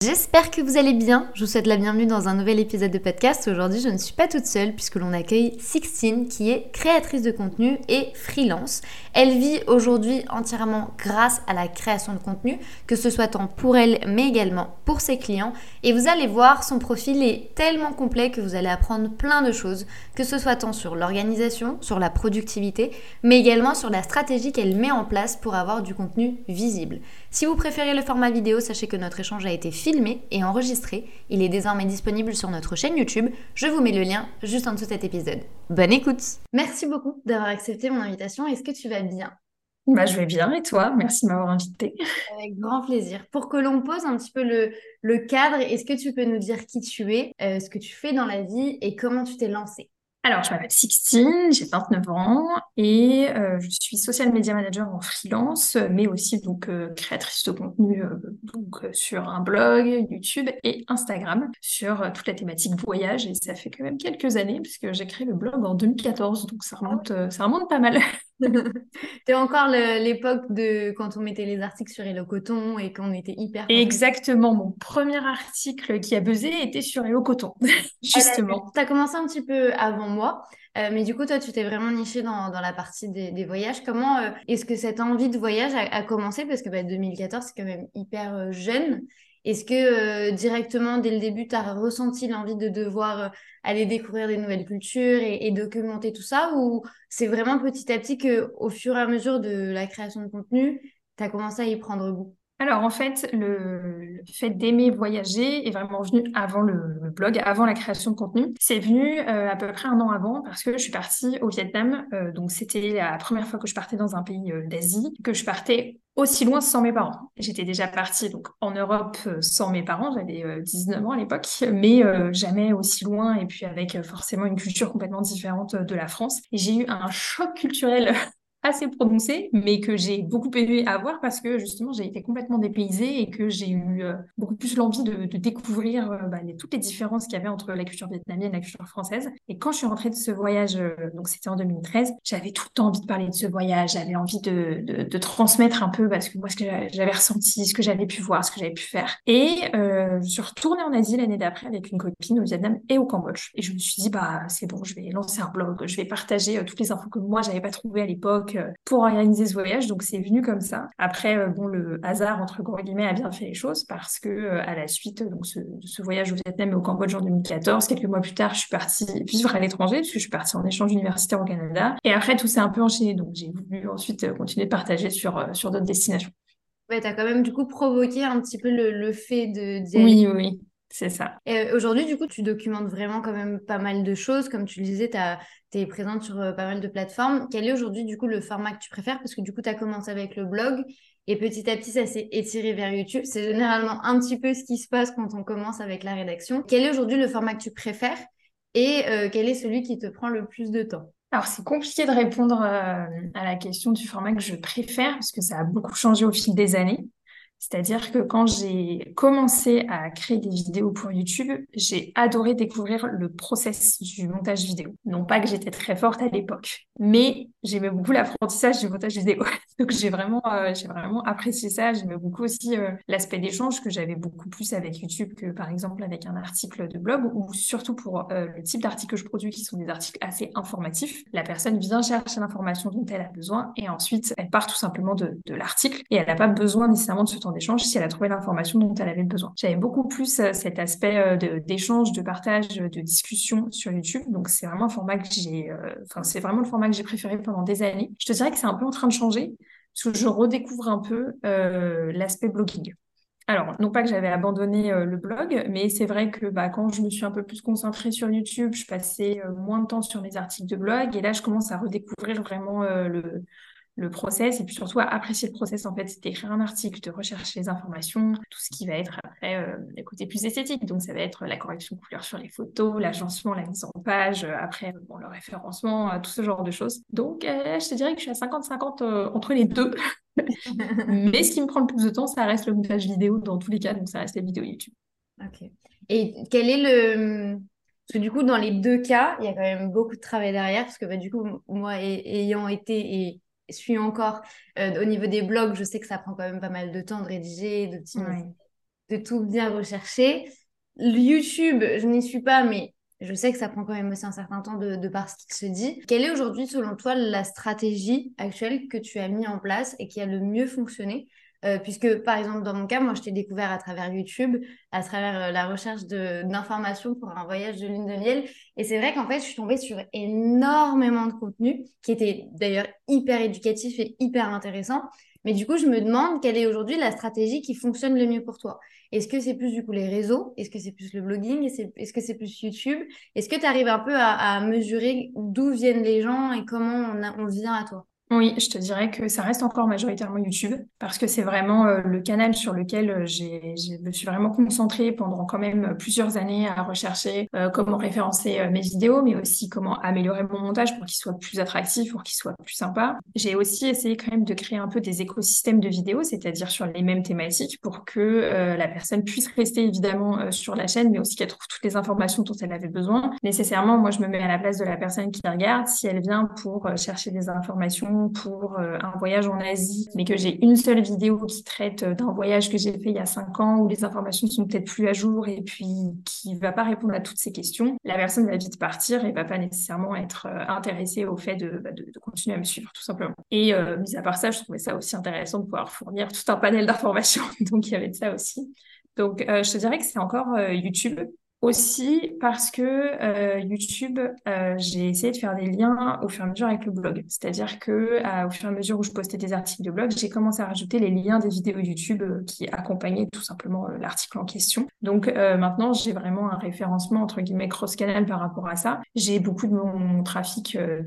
J'espère que vous allez bien. Je vous souhaite la bienvenue dans un nouvel épisode de podcast. Aujourd'hui, je ne suis pas toute seule puisque l'on accueille Sixtine qui est créatrice de contenu et freelance. Elle vit aujourd'hui entièrement grâce à la création de contenu, que ce soit tant pour elle mais également pour ses clients. Et vous allez voir, son profil est tellement complet que vous allez apprendre plein de choses, que ce soit tant sur l'organisation, sur la productivité, mais également sur la stratégie qu'elle met en place pour avoir du contenu visible. Si vous préférez le format vidéo, sachez que notre échange a été filmé et enregistré. Il est désormais disponible sur notre chaîne YouTube. Je vous mets le lien juste en dessous de cet épisode. Bonne écoute Merci beaucoup d'avoir accepté mon invitation. Est-ce que tu vas bien? Bah, je vais bien et toi? Merci de m'avoir invité. Avec grand plaisir. Pour que l'on pose un petit peu le, le cadre, est-ce que tu peux nous dire qui tu es, euh, ce que tu fais dans la vie et comment tu t'es lancée? Alors, je m'appelle Sixtine, j'ai 29 ans et euh, je suis social media manager en freelance, mais aussi donc euh, créatrice de contenu euh, donc sur un blog, YouTube et Instagram sur toute la thématique voyage. Et ça fait quand même quelques années puisque j'ai créé le blog en 2014, donc ça remonte, ça remonte pas mal. C'est encore l'époque de quand on mettait les articles sur Hello Coton et qu'on était hyper. Exactement, mon premier article qui a buzzé était sur Hello Coton, justement. Tu as commencé un petit peu avant moi, euh, mais du coup, toi, tu t'es vraiment niché dans, dans la partie des, voyages. Comment euh, est-ce que cette envie de voyage a, commencé? Parce que bah, 2014, c'est quand même hyper euh, jeune. Est-ce que directement, dès le début, tu as ressenti l'envie de devoir aller découvrir des nouvelles cultures et, documenter tout ça Ou c'est vraiment petit à petit que, au fur et à mesure de la création de contenu, tu as commencé à y prendre goût? Alors en fait, le, fait d'aimer voyager est vraiment venu avant le, blog, avant la création de contenu. C'est venu euh, à peu près un an avant parce que je suis partie au Vietnam. Euh, donc c'était la première fois que je partais dans un pays euh, d'Asie, que je partais aussi loin sans mes parents. J'étais déjà partie donc en Europe sans mes parents, j'avais 19 ans à l'époque, mais jamais aussi loin et puis avec forcément une culture complètement différente de la France. Et j'ai eu un choc culturel assez prononcé, mais que j'ai beaucoup aimé avoir parce que justement j'ai été complètement dépaysée et que j'ai eu euh, beaucoup plus l'envie de, découvrir euh, bah, toutes les différences qu'il y avait entre la culture vietnamienne et la culture française. Et quand je suis rentrée de ce voyage, euh, donc c'était en 2013, j'avais tout le temps envie de parler de ce voyage, j'avais envie de, transmettre un peu parce que moi ce que j'avais ressenti, ce que j'avais pu voir, ce que j'avais pu faire. Et je suis retournée en Asie l'année d'après avec une copine au Vietnam et au Cambodge. Et je me suis dit bah c'est bon, je vais lancer un blog, je vais partager toutes les infos que moi j'avais pas trouvées à l'époque pour organiser ce voyage. Donc c'est venu comme ça. Après, euh, bon, le hasard entre gros guillemets a bien fait les choses parce que euh, à la suite donc ce, de ce voyage au Vietnam et au Cambodge en 2014, quelques mois plus tard, je suis partie vivre à l'étranger parce que je suis partie en échange universitaire au Canada. Et après, tout s'est un peu enchaîné. Donc j'ai voulu ensuite euh, continuer de partager sur sur d'autres destinations. Ouais, tu as quand même du coup provoqué un petit peu le, le fait de Oui, oui. C'est ça. Et aujourd'hui, du coup, tu documentes vraiment quand même pas mal de choses. Comme tu le disais, tu es présente sur euh, pas mal de plateformes. Quel est aujourd'hui, du coup, le format que tu préfères? Parce que du coup, tu as commencé avec le blog et petit à petit, ça s'est étiré vers YouTube. C'est généralement un petit peu ce qui se passe quand on commence avec la rédaction. Quel est aujourd'hui le format que tu préfères et euh, quel est celui qui te prend le plus de temps? Alors, c'est compliqué de répondre euh, à la question du format que je préfère parce que ça a beaucoup changé au fil des années. C'est-à-dire que quand j'ai commencé à créer des vidéos pour YouTube, j'ai adoré découvrir le process du montage vidéo. Non pas que j'étais très forte à l'époque, mais j'aimais beaucoup l'apprentissage du montage vidéo. Donc j'ai vraiment, euh, j'ai vraiment apprécié ça. J'aimais beaucoup aussi euh, l'aspect d'échange que j'avais beaucoup plus avec YouTube que par exemple avec un article de blog ou surtout pour euh, le type d'articles que je produis qui sont des articles assez informatifs. La personne vient chercher l'information dont elle a besoin et ensuite elle part tout simplement de, de l'article et elle n'a pas besoin nécessairement de d'échange si elle a trouvé l'information dont elle avait besoin. J'avais beaucoup plus euh, cet aspect euh, d'échange, de, partage, de discussion sur YouTube. Donc euh, c'est vraiment le format que j'ai préféré pendant des années. Je te dirais que c'est un peu en train de changer parce que je redécouvre un peu l'aspect blogging. Alors, non pas que j'avais abandonné le blog, mais c'est vrai que bah, quand je me suis un peu plus concentrée sur YouTube, je passais moins de temps sur mes articles de blog. Et là, je commence à redécouvrir vraiment le, le process et puis surtout à apprécier le process en fait. C'est d'écrire un article de rechercher les informations tout ce qui va être après euh, les côtés plus esthétiques donc ça va être la correction de couleur sur les photos l'agencement la mise en page euh, après bon, le référencement euh, tout ce genre de choses. Donc je te dirais que je suis à 50-50 entre les deux. Mais ce qui me prend le plus de temps, ça reste le montage vidéo dans tous les cas, donc ça reste les vidéos YouTube. Ok. Et quel est le... Parce que du coup, dans les deux cas, il y a quand même beaucoup de travail derrière, parce que bah, du coup, moi, ayant été et suis encore euh, au niveau des blogs, je sais que ça prend quand même pas mal de temps de rédiger, de, de tout bien rechercher. YouTube, je n'y suis pas, mais je sais que ça prend quand même aussi un certain temps de, de par ce qui se dit. Quelle est aujourd'hui, selon toi, la stratégie actuelle que tu as mis en place et qui a le mieux fonctionné euh, puisque, par exemple, dans mon cas, moi, je t'ai découvert à travers YouTube, à travers euh, la recherche d'informations pour un voyage de lune de miel. Et c'est vrai qu'en fait, je suis tombée sur énormément de contenu qui était d'ailleurs hyper éducatif et hyper intéressant. Mais du coup, je me demande quelle est aujourd'hui la stratégie qui fonctionne le mieux pour toi. Est-ce que c'est plus du coup les réseaux? Est-ce que c'est plus le blogging? Est-ce que c'est plus YouTube? Est-ce que tu arrives un peu à, mesurer d'où viennent les gens et comment on vient à toi? Oui, je te dirais que ça reste encore majoritairement YouTube parce que c'est vraiment euh, le canal sur lequel euh, j'ai, je me suis vraiment concentrée pendant quand même plusieurs années à rechercher euh, comment référencer mes vidéos, mais aussi comment améliorer mon montage pour qu'il soit plus attractif, pour qu'il soit plus sympa. J'ai aussi essayé quand même de créer un peu des écosystèmes de vidéos, c'est-à-dire sur les mêmes thématiques pour que la personne puisse rester évidemment sur la chaîne, mais aussi qu'elle trouve toutes les informations dont elle avait besoin. Nécessairement, moi, je me mets à la place de la personne qui regarde. Si elle vient pour chercher des informations pour euh, un voyage en Asie, mais que j'ai une seule vidéo qui traite euh, d'un voyage que j'ai fait il y a cinq ans où les informations sont peut-être plus à jour et puis qui va pas répondre à toutes ces questions, la personne va vite partir et va pas nécessairement être euh, intéressée au fait bah, de, de, continuer à me suivre tout simplement. Et mis à part ça, je trouvais ça aussi intéressant de pouvoir fournir tout un panel d'informations. Donc il y avait de ça aussi. Donc je te dirais que c'est encore YouTube aussi parce que euh, YouTube, euh, j'ai essayé de faire des liens au fur et à mesure avec le blog. C'est-à-dire que euh, au fur et à mesure où je postais des articles de blog, j'ai commencé à rajouter les liens des vidéos YouTube qui accompagnaient tout simplement l'article en question. Donc maintenant, j'ai vraiment un référencement entre guillemets cross-canal par rapport à ça. J'ai beaucoup de mon trafic de,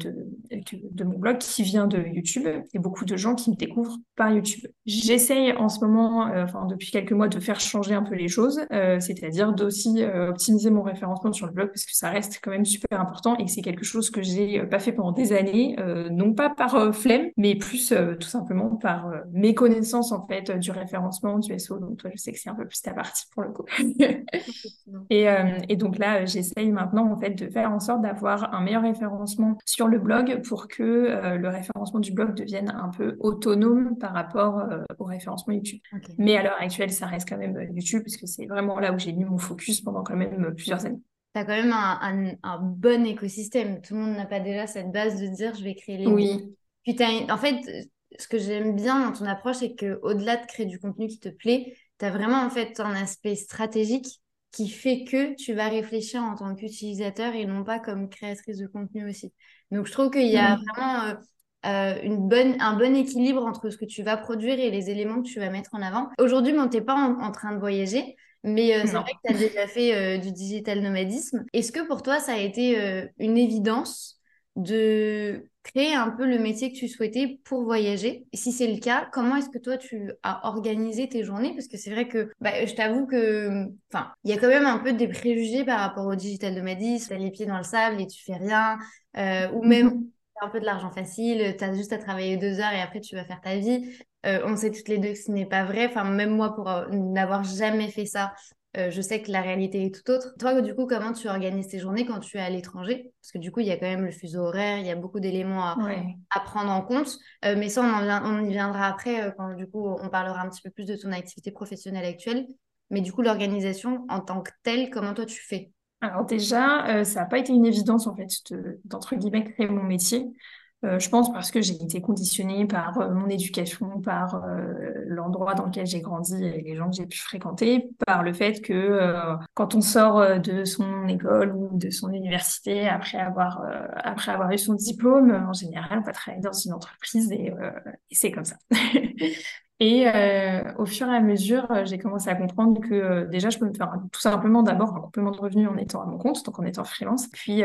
de, mon blog qui vient de YouTube et beaucoup de gens qui me découvrent par YouTube. J'essaye en ce moment, enfin depuis quelques mois, de faire changer un peu les choses, c'est-à-dire d'aussi optimiser mon référencement sur le blog parce que ça reste quand même super important et c'est quelque chose que j'ai euh, pas fait pendant des années, euh, non pas par euh, flemme, mais plus tout simplement par méconnaissance en fait du référencement du SEO. Donc toi, je sais que c'est un peu plus ta partie pour le coup. et, et, donc là, j'essaye maintenant en fait de faire en sorte d'avoir un meilleur référencement sur le blog pour que le référencement du blog devienne un peu autonome par rapport au référencement YouTube. Mais à l'heure actuelle, ça reste quand même YouTube parce que c'est vraiment là où j'ai mis mon focus pendant quand même plusieurs années. Tu as quand même un, bon écosystème. Tout le monde n'a pas déjà cette base de dire je vais créer les Oui. Puis en fait, ce que j'aime bien dans ton approche, c'est qu'au-delà de créer du contenu qui te plaît, tu as vraiment en fait un aspect stratégique qui fait que tu vas réfléchir en tant qu'utilisateur et non pas comme créatrice de contenu aussi. Donc je trouve qu'il y a vraiment euh, euh, une bonne, un bon équilibre entre ce que tu vas produire et les éléments que tu vas mettre en avant. Aujourd'hui, tu n'es pas en, train de voyager, mais euh, c'est vrai que tu as déjà fait euh, du digital nomadisme. Est-ce que pour toi, ça a été euh, une évidence de créer un peu le métier que tu souhaitais pour voyager? Et si c'est le cas, comment est-ce que toi, tu as organisé tes journées? Parce que c'est vrai que bah, je t'avoue que, il y a quand même un peu des préjugés par rapport au digital nomadisme. Tu as les pieds dans le sable et tu fais rien. ou même mhm. un peu de l'argent facile, tu as juste à travailler deux heures et après tu vas faire ta vie. Euh, on sait toutes les deux que ce n'est pas vrai. Enfin, même moi, pour euh, n'avoir jamais fait ça, euh, je sais que la réalité est tout autre. Toi, du coup, comment tu organises tes journées quand tu es à l'étranger? Parce que du coup, il y a quand même le fuseau horaire, il y a beaucoup d'éléments à, prendre en compte. mais ça, on, y viendra après, quand du coup, on parlera un petit peu plus de ton activité professionnelle actuelle. Mais du coup, l'organisation en tant que telle, comment toi tu fais? Alors déjà, ça n'a pas été une évidence en fait d'entre guillemets créer mon métier. Euh, je pense parce que j'ai été conditionnée par euh, mon éducation, par euh, l'endroit dans lequel j'ai grandi et les gens que j'ai pu fréquenter, par le fait que quand on sort de son école ou de son université après avoir après avoir eu son diplôme, en général, on va travailler dans une entreprise et, et c'est comme ça. Et au fur et à mesure, j'ai commencé à comprendre que déjà, je peux me faire tout simplement d'abord un complément de revenu en étant à mon compte, donc en étant freelance. Puis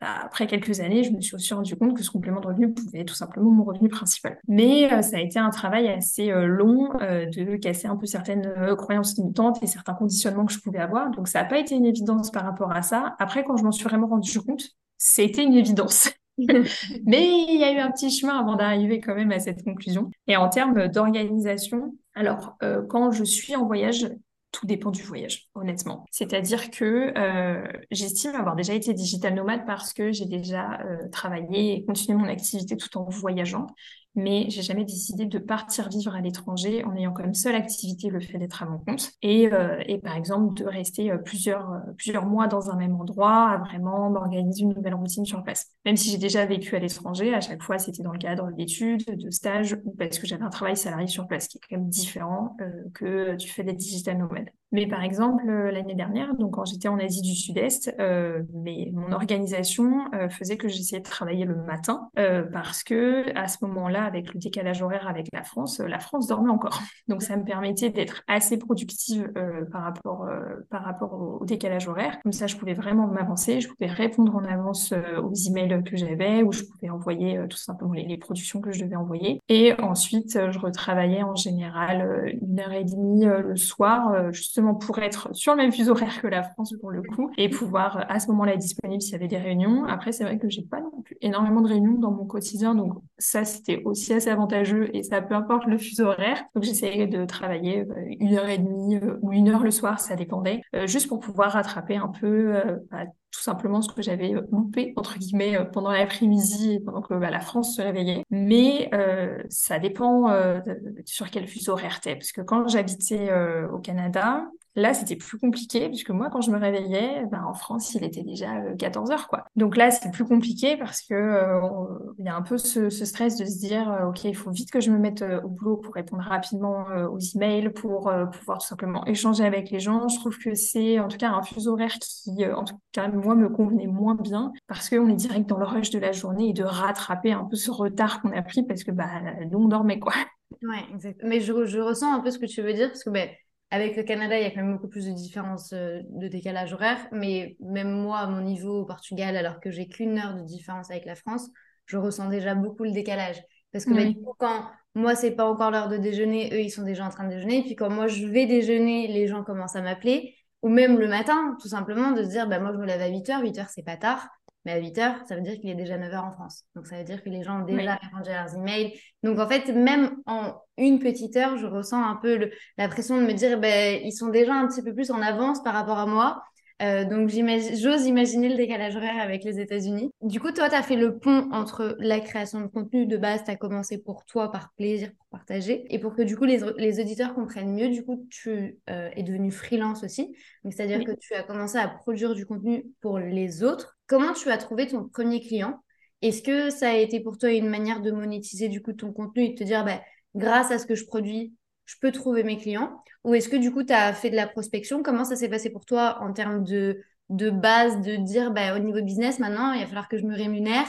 après quelques années, je me suis aussi rendu compte que ce complément de revenu pouvait être tout simplement mon revenu principal. Mais euh, ça a été un travail assez euh, long euh, de casser un peu certaines croyances limitantes et certains conditionnements que je pouvais avoir. Donc ça n'a pas été une évidence par rapport à ça. Après, quand je m'en suis vraiment rendu compte, c'était une évidence. Mais il y a eu un petit chemin avant d'arriver quand même à cette conclusion. Et en termes d'organisation, alors quand je suis en voyage, tout dépend du voyage, honnêtement. C'est-à-dire que euh, j'estime avoir déjà été digital nomade parce que j'ai déjà euh, travaillé et continué mon activité tout en voyageant mais j'ai jamais décidé de partir vivre à l'étranger en ayant comme seule activité le fait d'être à mon compte et, euh, et par exemple de rester euh, plusieurs, euh, plusieurs mois dans un même endroit à vraiment m'organiser une nouvelle routine sur place. Même si j'ai déjà vécu à l'étranger, à chaque fois c'était dans le cadre d'études, de stages ou parce que j'avais un travail salarié sur place qui est quand même différent que du fait d'être digital nomade. Mais par exemple, l'année dernière, donc quand j'étais en Asie du Sud-Est, euh, mais mon organisation faisait que j'essayais de travailler le matin parce que à ce moment-là, avec le décalage horaire avec la France, euh, la France dormait encore. Donc ça me permettait d'être assez productive euh, par rapport, euh, par rapport au, décalage horaire. Comme ça, je pouvais vraiment m'avancer, je pouvais répondre en avance aux emails que j'avais ou je pouvais envoyer tout simplement les, productions que je devais envoyer. Et ensuite, je retravaillais en général une heure et demie le soir, justement pour être sur le même fuseau horaire que la France pour le coup et pouvoir à ce moment-là être disponible s'il y avait des réunions. Après, c'est vrai que j'ai pas non plus énormément de réunions dans mon quotidien, donc ça c'était aussi assez avantageux et ça peu importe le fuseau horaire. Donc j'essayais de travailler euh, une heure et demie euh, ou une heure le soir, ça dépendait, euh, juste pour pouvoir rattraper un peu bah, tout simplement ce que j'avais loupé entre guillemets pendant l'après-midi pendant que bah, la France se réveillait. Mais ça dépend sur quel fuseau horaire t'es, parce que quand j'habitais au Canada, Là, c'était plus compliqué, puisque moi, quand je me réveillais, ben, en France, il était déjà 14 euh, heures, quoi. Donc là, c'est plus compliqué parce que euh, il y a un peu ce, stress de se dire, euh, OK, il faut vite que je me mette au boulot pour répondre rapidement aux emails, pour pouvoir tout simplement échanger avec les gens. Je trouve que c'est, en tout cas, un fuseau horaire qui, en tout cas, moi, me convenait moins bien parce qu'on est direct dans le rush de la journée et de rattraper un peu ce retard qu'on a pris parce que, bah, nous, on dormait, quoi. Ouais, exactement. Mais je, je, ressens un peu ce que tu veux dire parce que, ben, avec le Canada, il y a quand même beaucoup plus de différences euh, de décalage horaire. Mais même moi, à mon niveau au Portugal, alors que j'ai qu'une heure de différence avec la France, je ressens déjà beaucoup le décalage. Parce que bah, quand moi, c'est pas encore l'heure de déjeuner, eux, ils sont déjà en train de déjeuner. Et puis quand moi, je vais déjeuner, les gens commencent à m'appeler. Ou même le matin, tout simplement, de se dire, bah, moi, je me lève à 8h. 8h, c'est pas tard. Mais à 8 heures, ça veut dire qu'il est déjà 9 heures en France. Donc, ça veut dire que les gens ont déjà répondu à leurs emails. Donc, en fait, même en une petite heure, je ressens un peu la pression de me dire, ben, ils sont déjà un petit peu plus en avance par rapport à moi. Euh, donc, j'ose imaginer le décalage horaire avec les États-Unis. Du coup, toi, tu as fait le pont entre la création de contenu de base, tu as commencé pour toi, par plaisir, pour partager, et pour que du coup, les, les auditeurs comprennent mieux, du coup, tu euh, es devenu freelance aussi. C'est-à-dire que tu as commencé à produire du contenu pour les autres. Comment tu as trouvé ton premier client? Est-ce que ça a été pour toi une manière de monétiser du coup ton contenu et de te dire, bah, grâce à ce que je produis, je peux trouver mes clients? Ou est-ce que du coup, tu as fait de la prospection? Comment ça s'est passé pour toi en termes de, base, de dire bah, au niveau business, maintenant, il va falloir que je me rémunère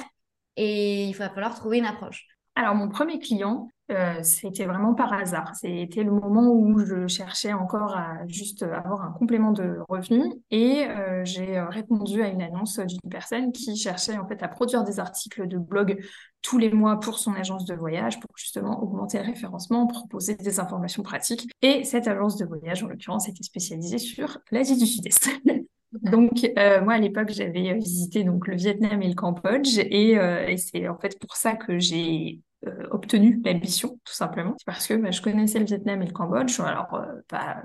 et il va falloir trouver une approche? Alors, mon premier client, euh, c'était vraiment par hasard. C'était le moment où je cherchais encore à juste avoir un complément de revenus et euh, j'ai répondu à une annonce d'une personne qui cherchait en fait à produire des articles de blog tous les mois pour son agence de voyage pour justement augmenter le référencement, proposer des informations pratiques. Et cette agence de voyage, en l'occurrence, était spécialisée sur l'Asie du Sud-Est. Donc, euh, moi, à l'époque, j'avais visité donc, le Vietnam et le Cambodge. Et, et c'est en fait pour ça que j'ai euh, obtenu l'ambition, tout simplement. parce que bah, je connaissais le Vietnam et le Cambodge, alors euh, pas,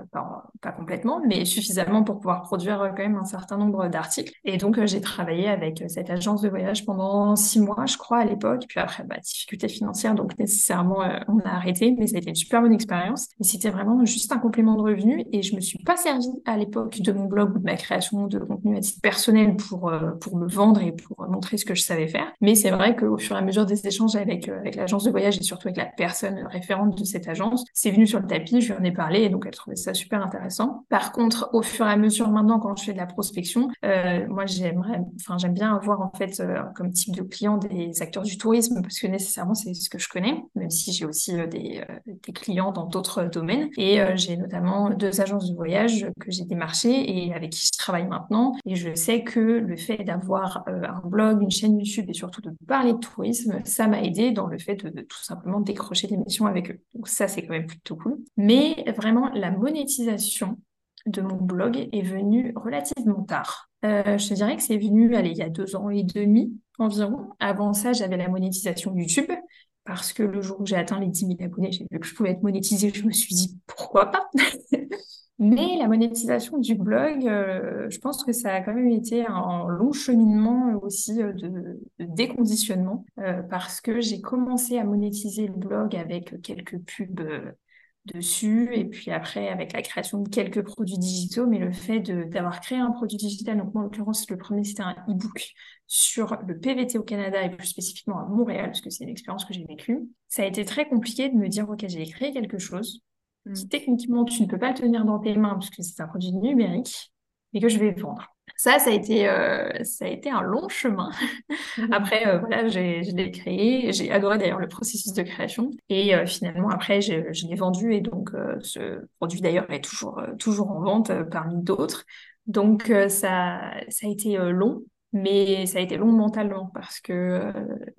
pas, complètement, mais suffisamment pour pouvoir produire euh, quand même un certain nombre d'articles. Et donc, j'ai travaillé avec cette agence de voyage pendant six mois, je crois, à l'époque. Puis après, bah, difficultés financières, donc nécessairement, on a arrêté, mais ça a été une super bonne expérience. Et c'était vraiment juste un complément de revenus. Et je me suis pas servi à l'époque de mon blog ou de ma création de contenu à titre personnel pour, pour me vendre et pour montrer ce que je savais faire. Mais c'est vrai qu'au fur et à mesure des échanges avec, avec la de voyage et surtout avec la personne référente de cette agence, c'est venu sur le tapis, je lui en ai parlé et donc elle trouvait ça super intéressant. Par contre, au fur et à mesure maintenant, quand je fais de la prospection, euh, moi j'aimerais, enfin j'aime bien avoir en fait euh, comme type de client des acteurs du tourisme parce que nécessairement c'est ce que je connais, même si j'ai aussi euh, des, clients dans d'autres domaines et j'ai notamment deux agences de voyage que j'ai démarchées et avec qui je travaille maintenant et je sais que le fait d'avoir un blog, une chaîne YouTube et surtout de parler de tourisme, ça m'a aidé dans le fait de, tout simplement décrocher des missions avec eux. Donc ça, c'est quand même plutôt cool. Mais vraiment, la monétisation, de mon blog est venu relativement tard. Euh, je te dirais que c'est venu, allez, il y a deux ans et demi environ. Avant ça, j'avais la monétisation YouTube parce que le jour où j'ai atteint les 10 000 abonnés, j'ai vu que je pouvais être monétisée. Je me suis dit pourquoi pas? Mais la monétisation du blog, euh, je pense que ça a quand même été un long cheminement aussi euh, de, déconditionnement parce que j'ai commencé à monétiser le blog avec quelques pubs dessus et puis après avec la création de quelques produits digitaux mais le fait d'avoir créé un produit digital donc moi en l'occurrence le premier c'était un e-book sur le PVT au Canada et plus spécifiquement à Montréal parce que c'est une expérience que j'ai vécue. Ça a été très compliqué de me dire ok j'ai créé quelque chose qui mm. techniquement tu ne peux pas tenir dans tes mains parce que c'est un produit numérique mais que je vais vendre ça, ça a été, euh, ça a été un long chemin. après, euh, voilà, j'ai, je l'ai créé. J'ai adoré d'ailleurs le processus de création. Et euh, finalement, après, je, je l'ai vendu. Et donc, ce produit d'ailleurs est toujours, toujours en vente parmi d'autres. Donc, ça, ça a été long. Mais ça a été long mentalement parce que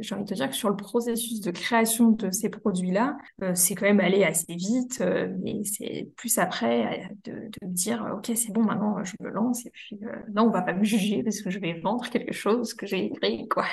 j'ai envie de te dire que sur le processus de création de ces produits-là, euh, c'est quand même allé assez vite. Euh, mais c'est plus après de, de, me dire, OK, c'est bon, maintenant je me lance et puis non, on va pas me juger parce que je vais vendre quelque chose que j'ai écrit, quoi.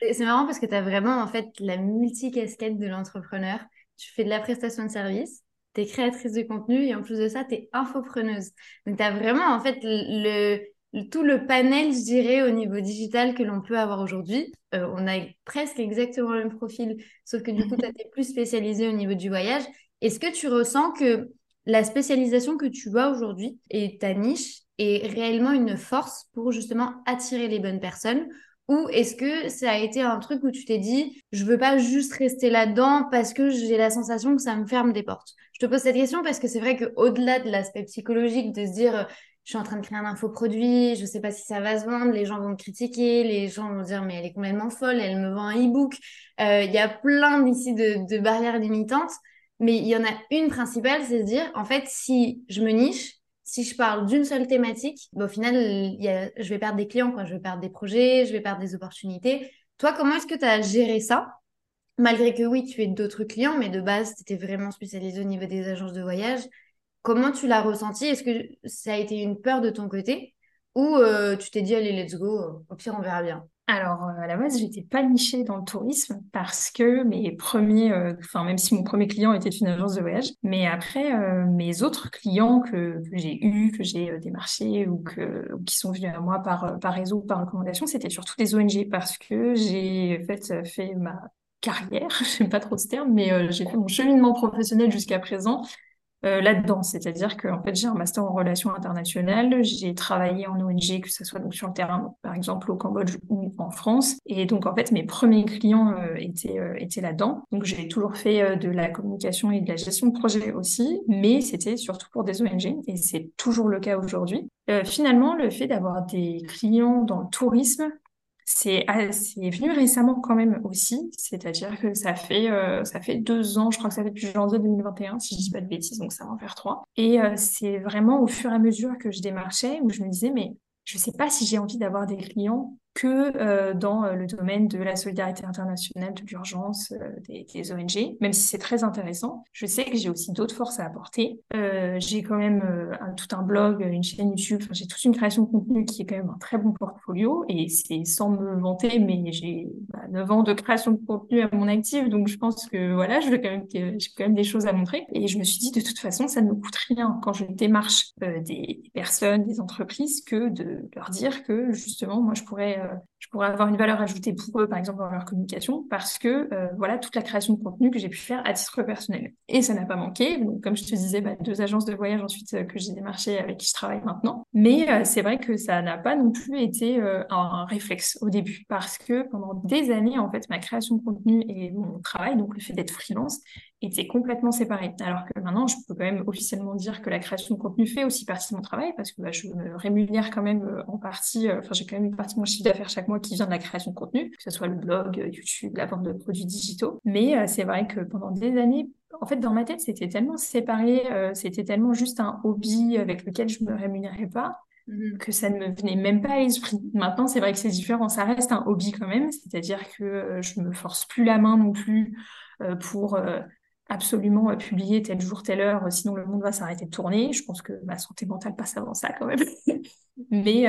c'est marrant parce que tu as vraiment en fait la multicasquette de l'entrepreneur. Tu fais de la prestation de service, tu es créatrice de contenu et en plus de ça, tu es infopreneuse. Donc tu as vraiment en fait le tout le panel, je dirais, au niveau digital que l'on peut avoir aujourd'hui. Euh, on a presque exactement le même profil, sauf que du coup, tu as été plus spécialisé au niveau du voyage. Est-ce que tu ressens que la spécialisation que tu as aujourd'hui et ta niche est réellement une force pour justement attirer les bonnes personnes? Ou est-ce que ça a été un truc où tu t'es dit, je veux pas juste rester là-dedans parce que j'ai la sensation que ça me ferme des portes? Je te pose cette question parce que c'est vrai qu'au-delà de l'aspect psychologique, de se dire, je suis en train de créer un infoproduit, je ne sais pas si ça va se vendre, les gens vont me critiquer, les gens vont dire mais elle est complètement folle, elle me vend un e-book. Euh, il y a plein ici de, barrières limitantes, mais il y en a une principale, c'est de dire en fait si je me niche, si je parle d'une seule thématique, bah, au final je vais perdre des clients, quoi. je vais perdre des projets, je vais perdre des opportunités. Toi, comment est-ce que tu as géré ça? Malgré que oui, tu aies d'autres clients, mais de base, tu étais vraiment spécialisé au niveau des agences de voyage. Comment tu l'as ressenti? Est-ce que ça a été une peur de ton côté? Ou euh, tu t'es dit allez let's go, au pire on verra bien? Alors, euh, à la base, j'étais pas nichée dans le tourisme parce que mes premiers, euh, enfin, même si mon premier client était une agence de voyage, mais après, mes autres clients que, j'ai eus, que j'ai démarchés ou, qui sont venus à moi par, réseau ou par recommandation, c'était surtout des ONG parce que j'ai fait, fait ma carrière, je n'aime pas trop ce terme, mais j'ai fait mon cheminement professionnel jusqu'à présent euh, là-dedans. C'est-à-dire que en fait, j'ai un master en relations internationales, j'ai travaillé en ONG, que ce soit donc sur le terrain, par exemple au Cambodge ou en France. Et donc, en fait, mes premiers clients euh, étaient, euh, étaient là-dedans. Donc, j'ai toujours fait de la communication et de la gestion de projet aussi, mais c'était surtout pour des ONG et c'est toujours le cas aujourd'hui. finalement, le fait d'avoir des clients dans le tourisme, c'est venu récemment quand même aussi, c'est-à-dire que ça fait, euh, ça fait deux ans, je crois que ça fait depuis janvier 2021, si je dis pas de bêtises, donc ça va en faire trois. Et euh, c'est vraiment au fur et à mesure que je démarchais où je me disais, mais je sais pas si j'ai envie d'avoir des clients que euh, dans euh, le domaine de la solidarité internationale, de l'urgence, euh, des, des, ONG, même si c'est très intéressant. Je sais que j'ai aussi d'autres forces à apporter. j'ai quand même un, tout un blog, une chaîne YouTube, j'ai toute une création de contenu qui est quand même un très bon portfolio et c'est sans me vanter, mais j'ai bah, 9 ans de création de contenu à mon actif, donc je pense que voilà, je veux quand même j'ai quand même des choses à montrer. Et je me suis dit de toute façon, ça ne me coûte rien quand je démarche des personnes, des entreprises, que de leur dire que justement, moi, je pourrais euh, je pourrais avoir une valeur ajoutée pour eux, par exemple, dans leur communication, parce que euh, voilà toute la création de contenu que j'ai pu faire à titre personnel. Et ça n'a pas manqué. Donc, comme je te disais, bah, deux agences de voyage ensuite euh, que j'ai démarché avec qui je travaille maintenant. Mais c'est vrai que ça n'a pas non plus été un réflexe au début, parce que pendant des années, en fait, ma création de contenu et mon travail, donc le fait d'être freelance, était complètement séparé. Alors que maintenant, je peux quand même officiellement dire que la création de contenu fait aussi partie de mon travail parce que bah, je me rémunère quand même euh, en partie, euh, enfin j'ai quand même une partie de mon chiffre d'affaires chaque mois qui vient de la création de contenu, que ce soit le blog, euh, YouTube, la vente de produits digitaux. Mais c'est vrai que pendant des années, en fait, dans ma tête, c'était tellement séparé, c'était tellement juste un hobby avec lequel je me rémunérais pas mmh que ça ne me venait même pas à l'esprit. Maintenant, c'est vrai que c'est différent, ça reste un hobby quand même, c'est-à-dire que je me force plus la main non plus pour absolument publier tel jour, telle heure, sinon le monde va s'arrêter de tourner. Je pense que ma santé mentale passe avant ça quand même. mais,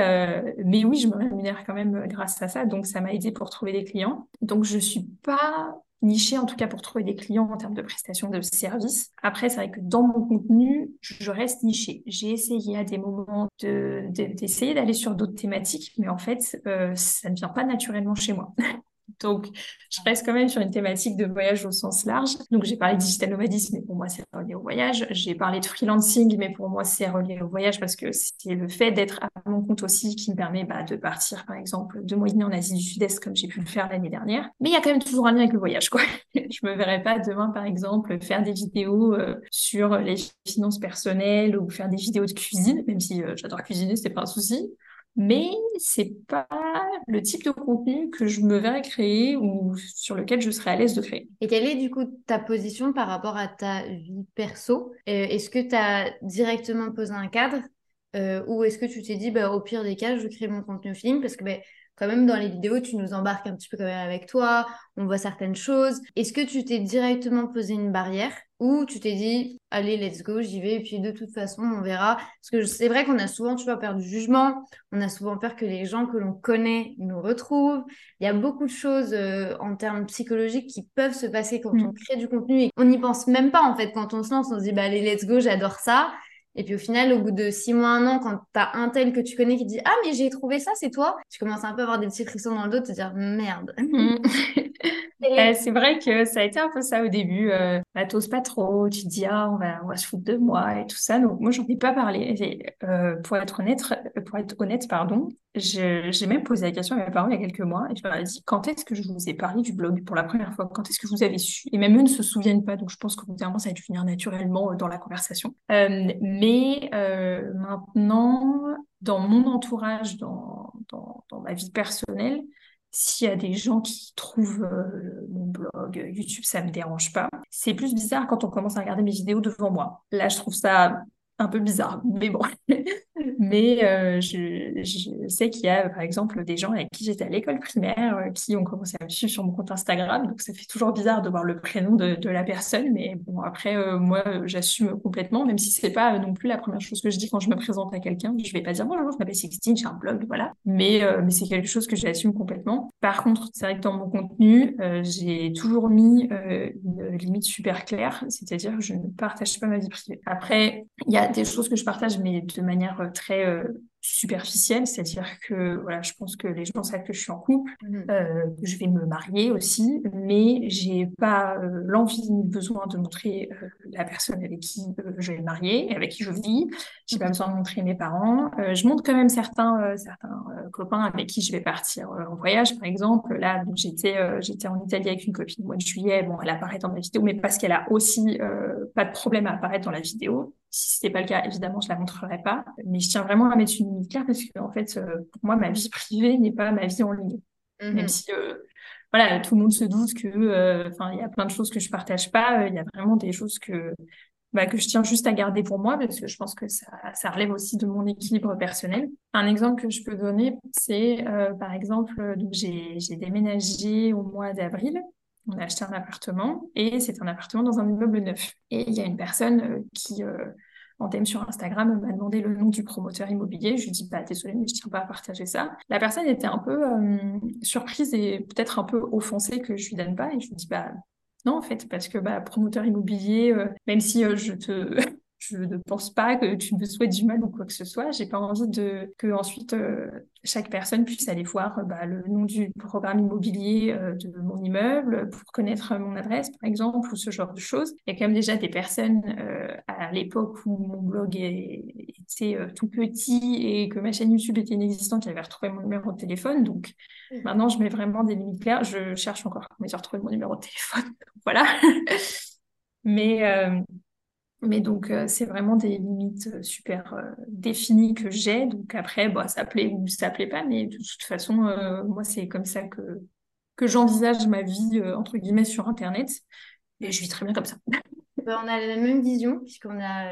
mais oui, je me rémunère quand même grâce à ça, donc ça m'a aidé pour trouver des clients. Donc je suis pas niché en tout cas pour trouver des clients en termes de prestations de services. Après, c'est vrai que dans mon contenu, je reste nichée. J'ai essayé à des moments d'essayer d'aller sur d'autres thématiques, mais en fait, euh, ça ne vient pas naturellement chez moi. Donc, je reste quand même sur une thématique de voyage au sens large. Donc, j'ai parlé de digital nomadisme, mais pour moi, c'est relié au voyage. J'ai parlé de freelancing, mais pour moi, c'est relié au voyage parce que c'est le fait d'être à mon compte aussi qui me permet bah, de partir, par exemple, deux mois en Asie du Sud-Est, comme j'ai pu le faire l'année dernière. Mais il y a quand même toujours un lien avec le voyage, quoi. je me verrais pas demain, par exemple, faire des vidéos euh, sur les finances personnelles ou faire des vidéos de cuisine, même si euh, j'adore cuisiner, c'est pas un souci mais c'est pas le type de contenu que je me verrais créer ou sur lequel je serais à l'aise de créer. Et quelle est du coup ta position par rapport à ta vie perso? Euh, Est-ce que tu as directement posé un cadre euh, ou est-ce que tu t'es dit bah, au pire des cas, je crée mon contenu film? Parce que bah, quand même dans les vidéos, tu nous embarques un petit peu quand même avec toi, on voit certaines choses. Est-ce que tu t'es directement posé une barrière ou tu t'es dit, allez, let's go, j'y vais, et puis de toute façon, on verra. Parce que c'est vrai qu'on a souvent, tu vois, peur du jugement, on a souvent peur que les gens que l'on connaît nous retrouvent. Il y a beaucoup de choses euh, en termes psychologiques qui peuvent se passer quand on mm. crée du contenu et on n'y pense même pas, en fait, quand on se lance, on se dit, bah, allez, let's go, j'adore ça. Et puis au final, au bout de six mois, un an, quand tu as un tel que tu connais qui dit Ah, mais j'ai trouvé ça, c'est toi, tu commences un peu à avoir des petits frissons dans le dos, te dire Merde. Mm. Euh, c'est vrai que ça a été un peu ça au début. Euh, bah, t'oses pas trop, tu te dis ah on va, on va se foutre de moi et tout ça. Donc moi j'en ai pas parlé. Euh, pour être honnête, pour être honnête pardon, j'ai même posé la question à mes parents il y a quelques mois et je leur ai dit quand est-ce que je vous ai parlé du blog pour la première fois? Quand est-ce que vous avez su? Et même eux ne se souviennent pas. Donc je pense que ça a dû venir naturellement dans la conversation. mais maintenant, dans mon entourage, dans, dans, dans ma vie personnelle, s'il y a des gens qui trouvent euh, mon blog YouTube, ça me dérange pas. C'est plus bizarre quand on commence à regarder mes vidéos devant moi. Là, je trouve ça un peu bizarre, mais bon. mais euh, je, sais qu'il y a, par exemple, des gens avec qui j'étais à l'école primaire euh, qui ont commencé à me suivre sur mon compte Instagram. Donc, ça fait toujours bizarre de voir le prénom de, la personne. Mais bon, après, euh, moi, j'assume complètement, même si c'est pas non plus la première chose que je dis quand je me présente à quelqu'un. Je vais pas dire bonjour, je m'appelle Sixtine, j'ai un blog, voilà. Mais, mais c'est quelque chose que j'assume complètement. Par contre, c'est vrai que dans mon contenu, j'ai toujours mis une limite super claire, c'est-à-dire que je ne partage pas ma vie privée. Après, il y a des choses que je partage, mais de manière très euh, superficielle, c'est-à-dire que voilà, je pense que les gens savent que je suis en couple, mhm. euh, que je vais me marier aussi, mais j'ai pas l'envie ni le besoin de montrer la personne avec qui je vais me marier et avec qui je vis. J'ai pas besoin de montrer mes parents. je montre quand même certains certains copains avec qui je vais partir en voyage, par exemple. Là, j'étais j'étais en Italie avec une copine au mois de juillet. Bon, elle apparaît dans ma vidéo, mais parce qu'elle a aussi pas de problème à apparaître dans la vidéo. Si ce n'était pas le cas, évidemment, je la montrerai pas. Mais je tiens vraiment à mettre une limite claire parce que, en fait, euh, pour moi, ma vie privée n'est pas ma vie en ligne. Mm-hmm. Même si, euh, voilà, tout le monde se doute que, euh, il y a plein de choses que je partage pas. Il y a vraiment des choses que, bah, que je tiens juste à garder pour moi parce que je pense que ça, ça relève aussi de mon équilibre personnel. Un exemple que je peux donner, c'est, par exemple, donc j'ai déménagé au mois d'avril on a acheté un appartement et c'est un appartement dans un immeuble neuf. Et il y a une personne qui, en DM sur Instagram, m'a demandé le nom du promoteur immobilier. Je lui dis, bah, désolé, mais je tiens pas à partager ça. La personne était un peu euh, surprise et peut-être un peu offensée que je lui donne pas. Et je lui dis, bah, non, en fait, parce que, bah, promoteur immobilier, euh, même si euh, je te, je ne pense pas que tu me souhaites du mal ou quoi que ce soit. J'ai pas envie de que ensuite euh, chaque personne puisse aller voir euh, bah, le nom du programme immobilier euh, de mon immeuble pour connaître mon adresse, par exemple, ou ce genre de choses. Il y a quand même déjà des personnes à l'époque où mon blog était tout petit et que ma chaîne YouTube était inexistante qui avaient retrouvé mon numéro de téléphone. Donc maintenant, je mets vraiment des limites claires. Je cherche encore comment j'ai retrouvé mon numéro de téléphone. voilà. Mais mais donc, euh, c'est vraiment des limites euh, super euh, définies que j'ai. Donc après, bah, ça plaît ou ça plaît pas, mais de toute façon, moi, c'est comme ça que, que j'envisage ma vie, entre guillemets, sur Internet. Et je vis très bien comme ça. Bah, on a la même vision, puisqu'on a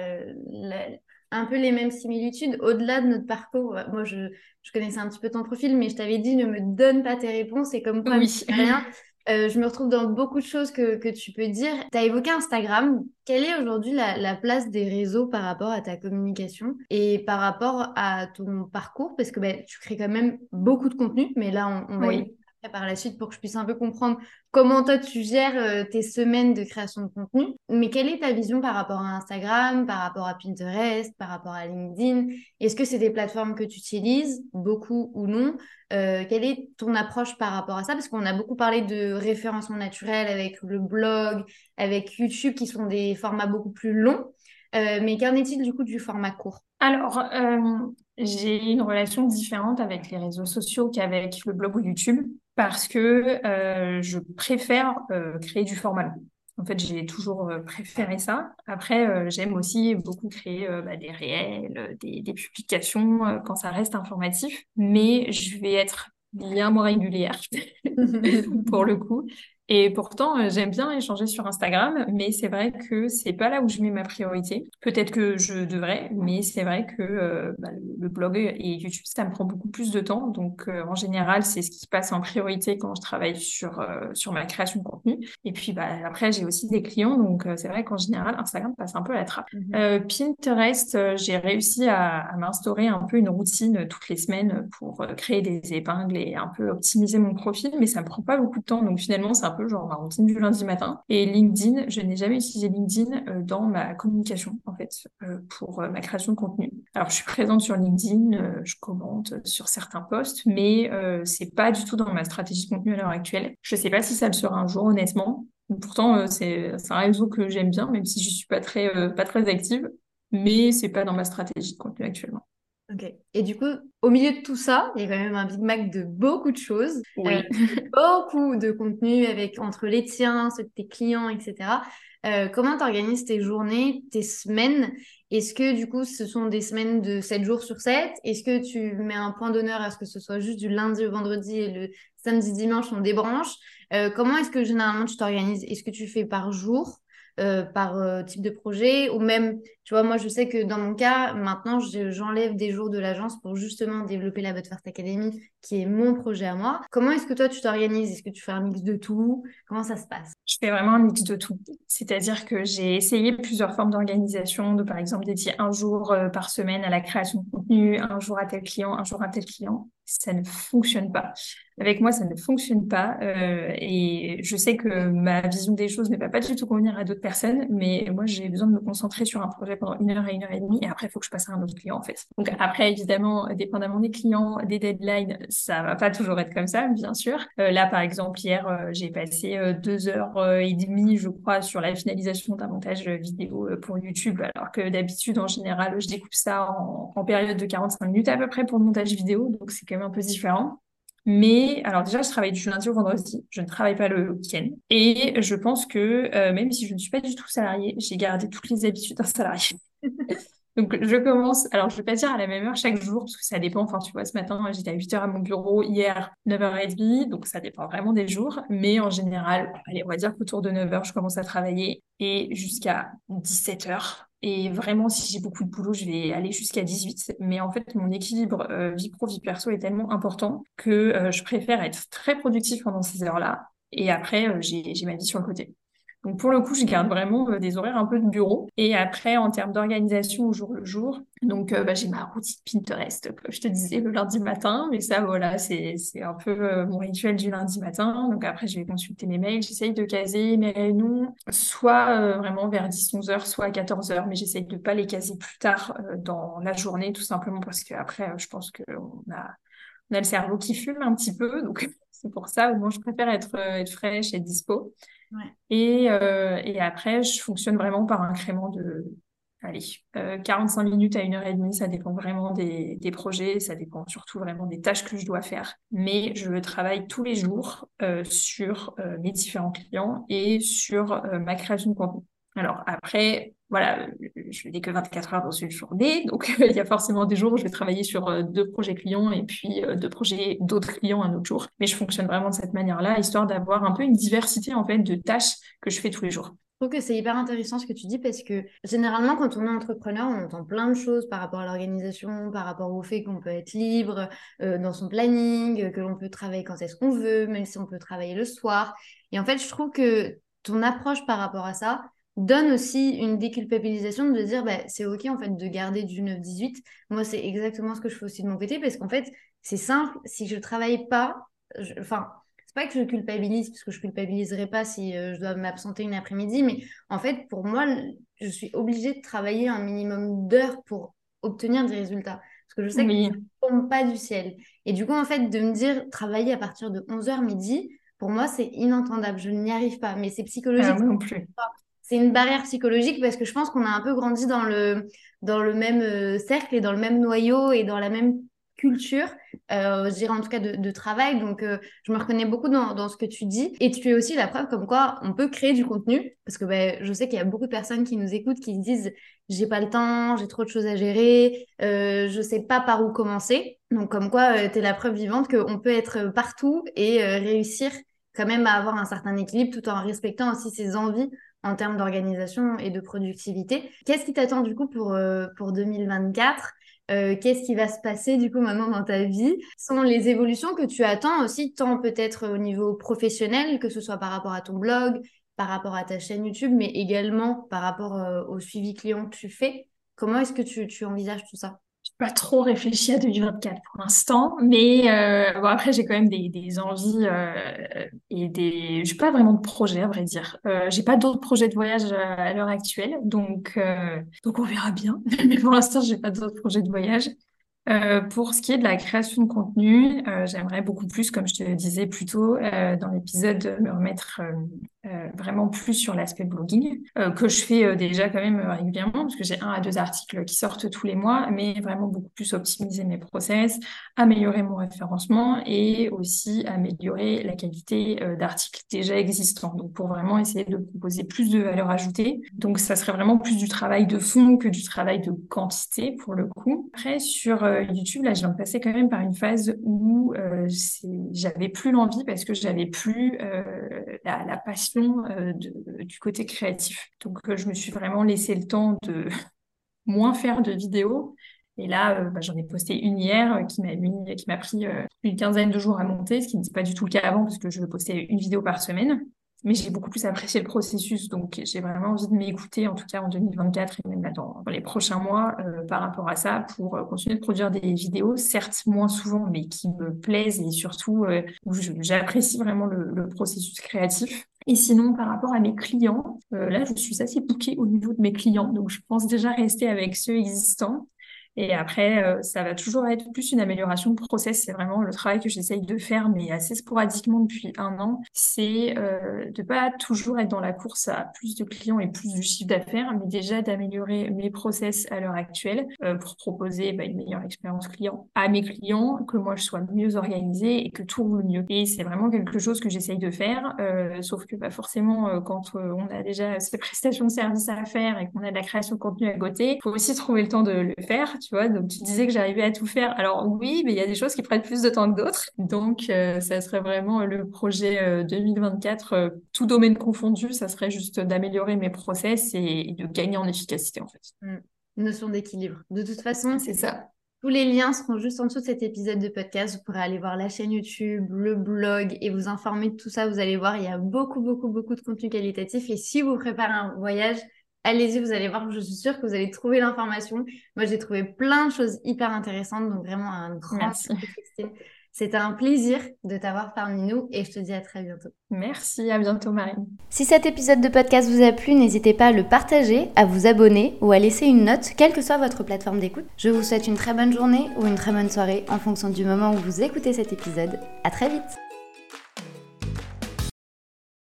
un peu les mêmes similitudes. Au-delà de notre parcours, moi, je, je, connaissais un petit peu ton profil, mais je t'avais dit, ne me donne pas tes réponses. Et comme quoi, oui. rien. Euh, je me retrouve dans beaucoup de choses que, que tu peux dire. Tu as évoqué Instagram. Quelle est aujourd'hui la, la, place des réseaux par rapport à ta communication et par rapport à ton parcours? Parce que ben, tu crées quand même beaucoup de contenu, mais là, on, on va par la suite pour que je puisse un peu comprendre comment toi tu gères euh, tes semaines de création de contenu. Mais quelle est ta vision par rapport à Instagram, par rapport à Pinterest, par rapport à LinkedIn? Est-ce que c'est des plateformes que tu utilises, beaucoup ou non? Euh, Quelle est ton approche par rapport à ça? Parce qu'on a beaucoup parlé de référencement naturel avec le blog, avec YouTube, qui sont des formats beaucoup plus longs. Euh, mais qu'en est-il du coup du format court? Alors, j'ai une relation différente avec les réseaux sociaux qu'avec le blog ou YouTube parce que euh, je préfère euh, créer du format long. En fait, j'ai toujours euh, préféré ça. Après, j'aime aussi beaucoup créer bah, des réels, des, des publications quand ça reste informatif, mais je vais être bien moins régulière pour le coup. Et pourtant, euh, j'aime bien échanger sur Instagram, mais c'est vrai que c'est pas là où je mets ma priorité. Peut-être que je devrais, mais c'est vrai que euh, bah, le blog et YouTube, ça me prend beaucoup plus de temps. Donc, euh, en général, c'est ce qui passe en priorité quand je travaille sur, sur ma création de contenu. Et puis, bah, après, j'ai aussi des clients. Donc, c'est vrai qu'en général, Instagram passe un peu à la trappe. Mhm. Pinterest, j'ai réussi à, à m'instaurer un peu une routine toutes les semaines pour créer des épingles et un peu optimiser mon profil, mais ça me prend pas beaucoup de temps. Donc, finalement, c'est un peu genre ma routine du lundi matin. Et LinkedIn, je n'ai jamais utilisé LinkedIn euh, dans ma communication, en fait, euh, pour euh, ma création de contenu. Alors, je suis présente sur LinkedIn, je commente sur certains posts, mais c'est pas du tout dans ma stratégie de contenu à l'heure actuelle. Je sais pas si ça le sera un jour, honnêtement. Pourtant, c'est un réseau que j'aime bien, même si je suis pas très, pas très active, mais c'est pas dans ma stratégie de contenu actuellement. Et du coup, au milieu de tout ça, il y a quand même un Big Mac de beaucoup de choses. Oui. Euh, beaucoup de contenu avec entre les tiens, ceux de tes clients, etc. Euh, comment tu organises tes journées, tes semaines? Est-ce que du coup, ce sont des semaines de 7 jours sur 7 Est-ce que tu mets un point d'honneur à ce que ce soit juste du lundi au vendredi et le samedi, dimanche, on débranche? Euh, Comment est-ce que généralement tu t'organises? Est-ce que tu fais par jour? Euh, par euh, type de projet ou même, tu vois, moi je sais que dans mon cas, maintenant j'enlève des jours de l'agence pour justement développer la But First Academy qui est mon projet à moi. Comment est-ce que toi tu t'organises? Est-ce que tu fais un mix de tout? Comment ça se passe? Je fais vraiment un mix de tout. C'est-à-dire que j'ai essayé plusieurs formes d'organisation, de par exemple dédier un jour euh, par semaine à la création de contenu, un jour à tel client, un jour à tel client. Ça ne fonctionne pas. Avec moi, ça ne fonctionne pas. Euh, et je sais que ma vision des choses ne va pas du tout convenir à d'autres personnes, mais moi, j'ai besoin de me concentrer sur un projet pendant une heure et une heure et demie, et après, il faut que je passe à un autre client, en fait. Donc après, évidemment, dépendamment des clients, des deadlines, ça va pas toujours être comme ça, bien sûr. Euh, là, par exemple, hier, euh, j'ai passé euh, deux heures et demie, je crois, sur la finalisation d'un montage vidéo pour YouTube, alors que d'habitude, en général, je découpe ça en, en période de 45 minutes à peu près pour le montage vidéo, donc c'est un peu différent. Mais alors déjà, je travaille du lundi au vendredi, je ne travaille pas le week-end. Et je pense que euh, même si je ne suis pas du tout salariée, j'ai gardé toutes les habitudes d'un salarié. Donc je commence, alors je vais pas dire à la même heure chaque jour, parce que ça dépend, enfin tu vois, ce matin j'étais à 8h à mon bureau, hier 9h30, donc ça dépend vraiment des jours, mais en général, allez, on va dire qu'autour de 9h je commence à travailler et jusqu'à 17h, et vraiment, si j'ai beaucoup de boulot, je vais aller jusqu'à 18. Mais en fait, mon équilibre euh, vie pro, vie perso est tellement important que euh, je préfère être très productif pendant ces heures-là. Et après, euh, j'ai ma vie sur le côté. Donc pour le coup, je garde vraiment euh, des horaires un peu de bureau. Et après, en termes d'organisation au jour le jour, donc euh, bah, j'ai ma routine Pinterest, comme je te disais, le lundi matin. Mais ça, voilà, c'est un peu euh, mon rituel du lundi matin. Donc après, je vais consulter mes mails. J'essaye de caser mes réunions, soit vraiment vers 10-11 heures, soit à 14 heures. Mais j'essaye de pas les caser plus tard dans la journée, tout simplement parce qu'après, je pense qu'on a, a le cerveau qui fume un petit peu. C'est pour ça, au moins, je préfère être, être fraîche et dispo. Et, euh, et, après, je fonctionne vraiment par incrément de allez, 45 euh, minutes à une heure et demie. Ça dépend vraiment des, des, projets, ça dépend surtout vraiment des tâches que je dois faire. Mais je travaille tous les jours euh, sur mes différents clients et sur ma création de contenu. Alors après, voilà, je n'ai que 24 heures dans une journée, donc il y a forcément des jours où je vais travailler sur euh, deux projets clients et puis euh, deux projets d'autres clients un autre jour. Mais je fonctionne vraiment de cette manière-là, histoire d'avoir un peu une diversité en fait de tâches que je fais tous les jours. trouve que c'est hyper intéressant ce que tu dis parce que généralement, quand on est entrepreneur, on entend plein de choses par rapport à l'organisation, par rapport au fait qu'on peut être libre euh, dans son planning, que l'on peut travailler quand est-ce qu'on veut, même si on peut travailler le soir. Et en fait, je trouve que ton approche par rapport à ça donne aussi une déculpabilisation de dire bah, c'est OK en fait de garder du 9-18. Moi, c'est exactement ce que je fais aussi de mon côté parce qu'en fait, c'est simple. Si je travaille pas, enfin, pas que je culpabilise, parce que je culpabiliserai pas si euh, je dois m'absenter une après-midi, mais en fait, pour moi, je suis obligée de travailler un minimum d'heures pour obtenir des résultats. Parce que je sais que ça ne tombe pas du ciel. Et du coup, en fait, de me dire travailler à partir de 11h midi, pour moi, c'est inentendable. Je n'y arrive pas. Mais c'est psychologique. Ah, non plus. C'est une barrière psychologique parce que je pense qu'on a un peu grandi dans le, dans le même euh, cercle et dans le même noyau et dans la même culture, euh, je dirais en tout cas de, travail. Donc, euh, je me reconnais beaucoup dans, ce que tu dis. Et tu es aussi la preuve comme quoi on peut créer du contenu. Parce que ben, je sais qu'il y a beaucoup de personnes qui nous écoutent qui disent j'ai pas le temps, j'ai trop de choses à gérer, euh, je sais pas par où commencer. Donc, comme quoi, tu es la preuve vivante qu'on peut être partout et réussir quand même à avoir un certain équilibre tout en respectant aussi ses envies en termes d'organisation et de productivité. Qu'est-ce qui t'attend du coup pour, pour 2024 euh, qu'est-ce qui va se passer du coup maintenant dans ta vie? Sont les évolutions que tu attends aussi, tant peut-être au niveau professionnel, que ce soit par rapport à ton blog, par rapport à ta chaîne YouTube, mais également par rapport euh, au suivi client que tu fais. Comment est-ce que tu envisages tout ça? Pas trop réfléchi à 2024 pour l'instant, mais euh, bon, après j'ai quand même des, des envies euh, et des. J'ai pas vraiment de projet à vrai dire. Euh, j'ai pas d'autres projets de voyage euh, à l'heure actuelle, donc donc on verra bien. mais pour l'instant j'ai pas d'autres projets de voyage. Pour ce qui est de la création de contenu, j'aimerais beaucoup plus, comme je te disais plus tôt dans l'épisode, me remettre vraiment plus sur l'aspect blogging, que je fais déjà quand même régulièrement, parce que j'ai un à deux articles qui sortent tous les mois, mais vraiment beaucoup plus optimiser mes process, améliorer mon référencement et aussi améliorer la qualité d'articles déjà existants. Donc pour vraiment essayer de proposer plus de valeur ajoutée. Donc ça serait vraiment plus du travail de fond que du travail de quantité pour le coup. Après sur euh, YouTube, là, de passer quand même par une phase où euh, j'avais plus l'envie parce que j'avais plus euh, la, passion du côté créatif. Donc, je me suis vraiment laissé le temps de moins faire de vidéos. Et là, bah, j'en ai posté une hier qui m'a qui m'a pris une quinzaine de jours à monter, ce qui n'était pas du tout le cas avant parce que je postais une vidéo par semaine mais j'ai beaucoup plus apprécié le processus. Donc, j'ai vraiment envie de m'écouter, en tout cas en 2024 et même dans, les prochains mois, euh, par rapport à ça, pour euh, continuer de produire des vidéos, certes moins souvent, mais qui me plaisent et surtout euh, où j'apprécie vraiment le, processus créatif. Et sinon, par rapport à mes clients, là, je suis assez bouquée au niveau de mes clients. Donc, je pense déjà rester avec ceux existants. Et après, euh, ça va toujours être plus une amélioration de process. C'est vraiment le travail que j'essaye de faire, mais assez sporadiquement depuis un an. C'est euh, de pas toujours être dans la course à plus de clients et plus du chiffre d'affaires, mais déjà d'améliorer mes process à l'heure actuelle euh, pour proposer bah, une meilleure expérience client à mes clients, que moi je sois mieux organisée et que tout roule mieux. Et c'est vraiment quelque chose que j'essaye de faire, euh, sauf que bah, forcément, euh, quand on a déjà ces prestations de services à faire et qu'on a de la création de contenu à côté, faut aussi trouver le temps de le faire tu vois. Donc, tu disais que j'arrivais à tout faire. Alors, oui, mais il y a des choses qui prennent plus de temps que d'autres. Donc, euh, ça serait vraiment le projet 2024, euh, euh, tout domaine confondu, ça serait juste d'améliorer mes process et, de gagner en efficacité, en fait. Mmh. Notion d'équilibre. De toute façon, c'est ça. Tous les liens seront juste en dessous de cet épisode de podcast. Vous pourrez aller voir la chaîne YouTube, le blog et vous informer de tout ça. Vous allez voir, il y a beaucoup, beaucoup, beaucoup de contenu qualitatif. Et si vous préparez un voyage, allez-y, vous allez voir, je suis sûre que vous allez trouver l'information. Moi, j'ai trouvé plein de choses hyper intéressantes, donc vraiment un grand merci. C'était un plaisir de t'avoir parmi nous et je te dis à très bientôt. Merci, à bientôt Marine. Si cet épisode de podcast vous a plu, n'hésitez pas à le partager, à vous abonner ou à laisser une note, quelle que soit votre plateforme d'écoute. Je vous souhaite une très bonne journée ou une très bonne soirée en fonction du moment où vous écoutez cet épisode. À très vite